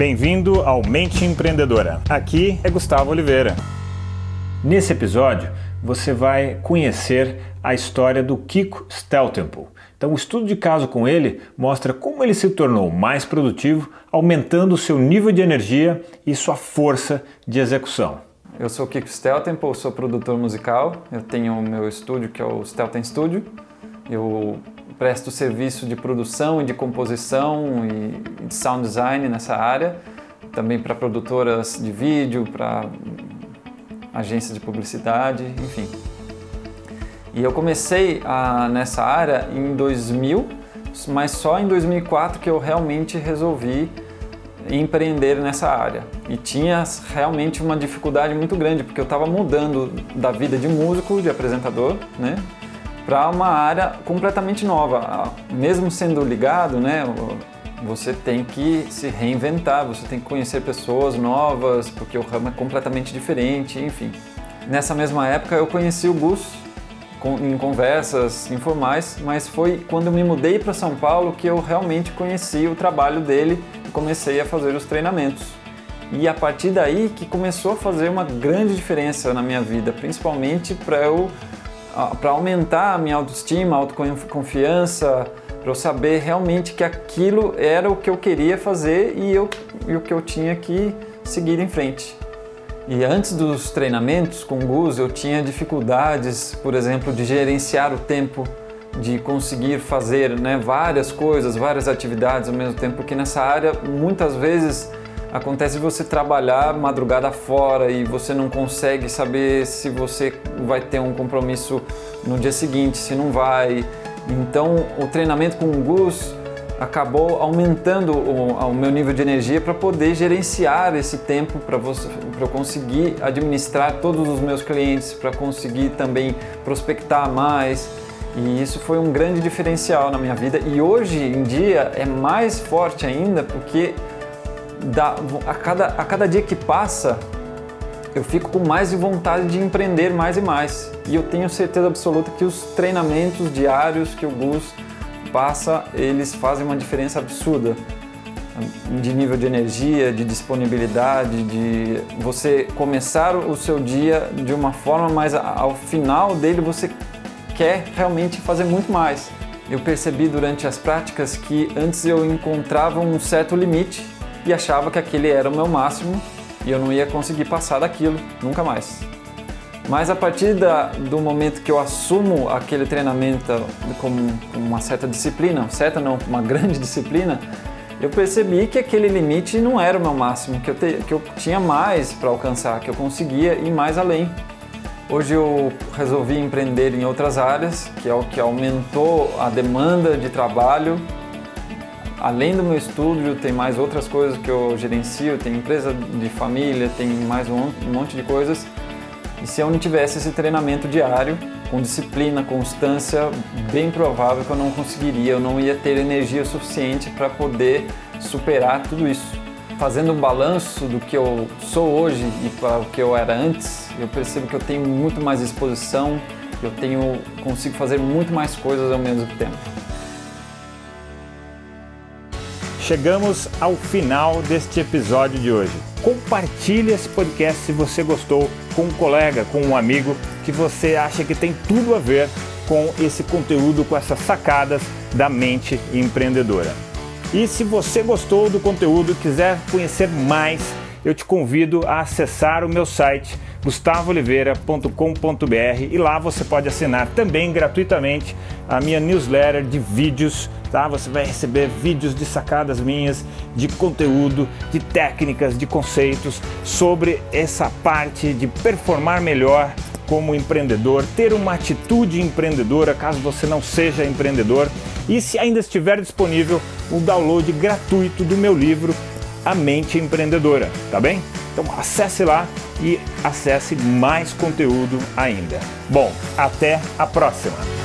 Bem-vindo ao Mente Empreendedora. Aqui é Gustavo Oliveira. Nesse episódio, você vai conhecer a história do Kiko Steltempo. Então, o estudo de caso com ele mostra como ele se tornou mais produtivo, aumentando o seu nível de energia e sua força de execução. Eu sou Kiko Steltempo, sou produtor musical. Eu tenho o meu estúdio que é o Stelten Studio. Eu presto serviço de produção e de composição e de sound design nessa área, também para produtoras de vídeo, para agências de publicidade, enfim. E eu comecei a, nessa área em 2000, mas só em 2004 que eu realmente resolvi empreender nessa área. E tinha realmente uma dificuldade muito grande, porque eu estava mudando da vida de músico, de apresentador, né, para uma área completamente nova. Mesmo sendo ligado, né, você tem que se reinventar, você tem que conhecer pessoas novas, porque o ramo é completamente diferente, enfim. Nessa mesma época eu conheci o Gus em conversas informais, mas foi quando eu me mudei para São Paulo que eu realmente conheci o trabalho dele e comecei a fazer os treinamentos. E a partir daí que começou a fazer uma grande diferença na minha vida, principalmente para eu para aumentar a minha autoestima, autoconfiança, para eu saber realmente que aquilo era o que eu queria fazer e, eu, e o que eu tinha que seguir em frente. E antes dos treinamentos com o Gus, eu tinha dificuldades, por exemplo, de gerenciar o tempo, de conseguir fazer né, várias coisas, várias atividades ao mesmo tempo, porque nessa área muitas vezes Acontece você trabalhar madrugada fora e você não consegue saber se você vai ter um compromisso no dia seguinte, se não vai. Então, o treinamento com o Gus acabou aumentando o, o meu nível de energia para poder gerenciar esse tempo, para eu conseguir administrar todos os meus clientes, para conseguir também prospectar mais. E isso foi um grande diferencial na minha vida e hoje em dia é mais forte ainda porque da, a, cada, a cada dia que passa, eu fico com mais vontade de empreender mais e mais. E eu tenho certeza absoluta que os treinamentos diários que o Gus passa, eles fazem uma diferença absurda de nível de energia, de disponibilidade, de você começar o seu dia de uma forma, mas ao final dele você quer realmente fazer muito mais. Eu percebi durante as práticas que antes eu encontrava um certo limite e achava que aquele era o meu máximo e eu não ia conseguir passar daquilo nunca mais. Mas a partir da, do momento que eu assumo aquele treinamento como uma certa disciplina, certa não, uma grande disciplina, eu percebi que aquele limite não era o meu máximo, que eu, te, que eu tinha mais para alcançar, que eu conseguia ir mais além. Hoje eu resolvi empreender em outras áreas, que é o que aumentou a demanda de trabalho além do meu estúdio, tem mais outras coisas que eu gerencio, tem empresa de família, tem mais um monte de coisas. E se eu não tivesse esse treinamento diário, com disciplina, constância, bem provável que eu não conseguiria, eu não ia ter energia suficiente para poder superar tudo isso. Fazendo um balanço do que eu sou hoje e para o que eu era antes, eu percebo que eu tenho muito mais disposição, eu tenho consigo fazer muito mais coisas ao mesmo tempo. Chegamos ao final deste episódio de hoje. Compartilhe esse podcast se você gostou com um colega, com um amigo que você acha que tem tudo a ver com esse conteúdo, com essas sacadas da mente empreendedora. E se você gostou do conteúdo e quiser conhecer mais, eu te convido a acessar o meu site gustavooliveira.com.br e lá você pode assinar também gratuitamente a minha newsletter de vídeos, tá? Você vai receber vídeos de sacadas minhas, de conteúdo, de técnicas, de conceitos sobre essa parte de performar melhor como empreendedor, ter uma atitude empreendedora caso você não seja empreendedor e se ainda estiver disponível o download gratuito do meu livro A Mente Empreendedora, tá bem? Então acesse lá e acesse mais conteúdo ainda. Bom, até a próxima!